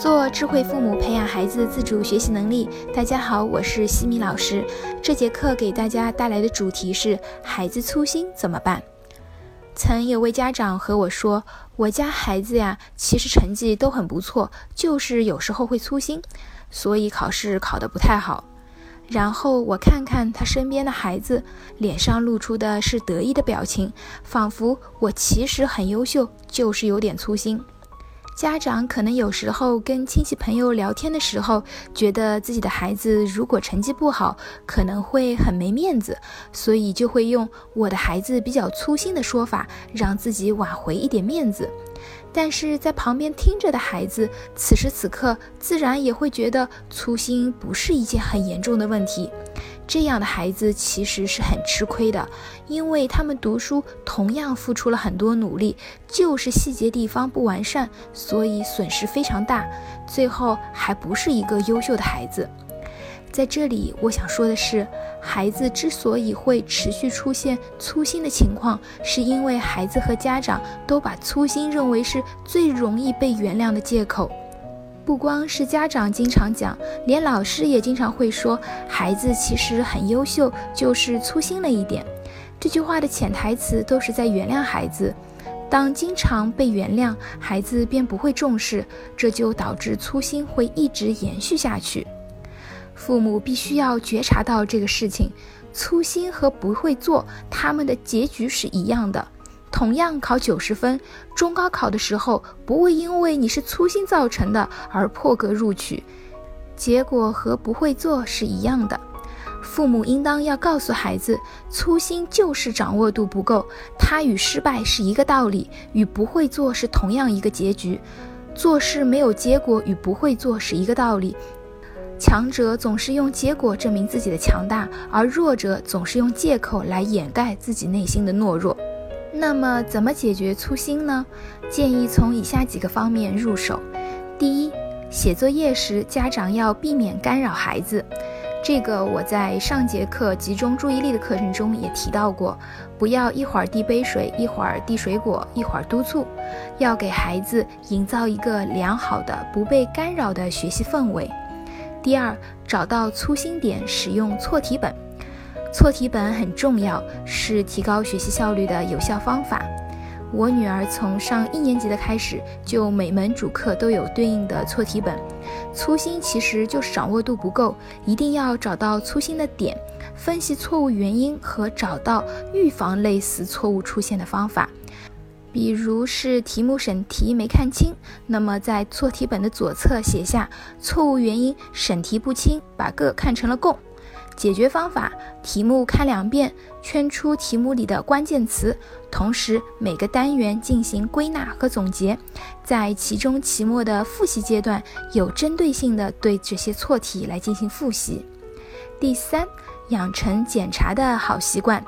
做智慧父母，培养孩子自主学习能力。大家好，我是西米老师。这节课给大家带来的主题是：孩子粗心怎么办？曾有位家长和我说，我家孩子呀，其实成绩都很不错，就是有时候会粗心，所以考试考得不太好。然后我看看他身边的孩子，脸上露出的是得意的表情，仿佛我其实很优秀，就是有点粗心。家长可能有时候跟亲戚朋友聊天的时候，觉得自己的孩子如果成绩不好，可能会很没面子，所以就会用“我的孩子比较粗心”的说法，让自己挽回一点面子。但是在旁边听着的孩子，此时此刻自然也会觉得粗心不是一件很严重的问题。这样的孩子其实是很吃亏的，因为他们读书同样付出了很多努力，就是细节地方不完善，所以损失非常大，最后还不是一个优秀的孩子。在这里，我想说的是，孩子之所以会持续出现粗心的情况，是因为孩子和家长都把粗心认为是最容易被原谅的借口。不光是家长经常讲，连老师也经常会说，孩子其实很优秀，就是粗心了一点。这句话的潜台词都是在原谅孩子。当经常被原谅，孩子便不会重视，这就导致粗心会一直延续下去。父母必须要觉察到这个事情，粗心和不会做，他们的结局是一样的。同样考九十分，中高考的时候不会因为你是粗心造成的而破格录取，结果和不会做是一样的。父母应当要告诉孩子，粗心就是掌握度不够，它与失败是一个道理，与不会做是同样一个结局。做事没有结果与不会做是一个道理，强者总是用结果证明自己的强大，而弱者总是用借口来掩盖自己内心的懦弱。那么，怎么解决粗心呢？建议从以下几个方面入手。第一，写作业时，家长要避免干扰孩子。这个我在上节课集中注意力的课程中也提到过，不要一会儿递杯水，一会儿递水果，一会儿督促，要给孩子营造一个良好的、不被干扰的学习氛围。第二，找到粗心点，使用错题本。错题本很重要，是提高学习效率的有效方法。我女儿从上一年级的开始，就每门主课都有对应的错题本。粗心其实就是掌握度不够，一定要找到粗心的点，分析错误原因和找到预防类似错误出现的方法。比如是题目审题没看清，那么在错题本的左侧写下错误原因：审题不清，把个看成了共。解决方法：题目看两遍，圈出题目里的关键词，同时每个单元进行归纳和总结，在期中、期末的复习阶段，有针对性的对这些错题来进行复习。第三，养成检查的好习惯。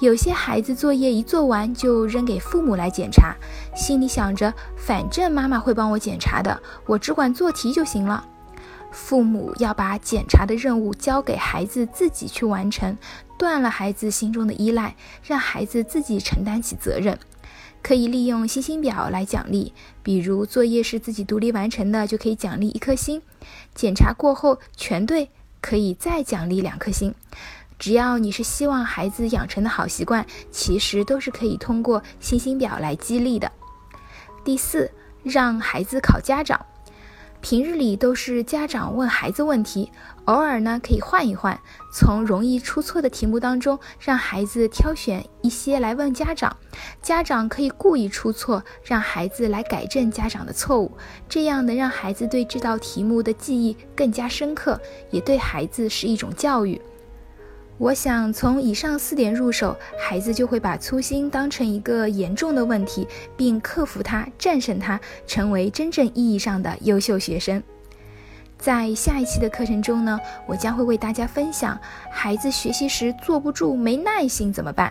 有些孩子作业一做完就扔给父母来检查，心里想着反正妈妈会帮我检查的，我只管做题就行了。父母要把检查的任务交给孩子自己去完成，断了孩子心中的依赖，让孩子自己承担起责任。可以利用星星表来奖励，比如作业是自己独立完成的，就可以奖励一颗星；检查过后全对，可以再奖励两颗星。只要你是希望孩子养成的好习惯，其实都是可以通过星星表来激励的。第四，让孩子考家长。平日里都是家长问孩子问题，偶尔呢可以换一换，从容易出错的题目当中让孩子挑选一些来问家长，家长可以故意出错，让孩子来改正家长的错误，这样能让孩子对这道题目的记忆更加深刻，也对孩子是一种教育。我想从以上四点入手，孩子就会把粗心当成一个严重的问题，并克服它、战胜它，成为真正意义上的优秀学生。在下一期的课程中呢，我将会为大家分享孩子学习时坐不住、没耐心怎么办。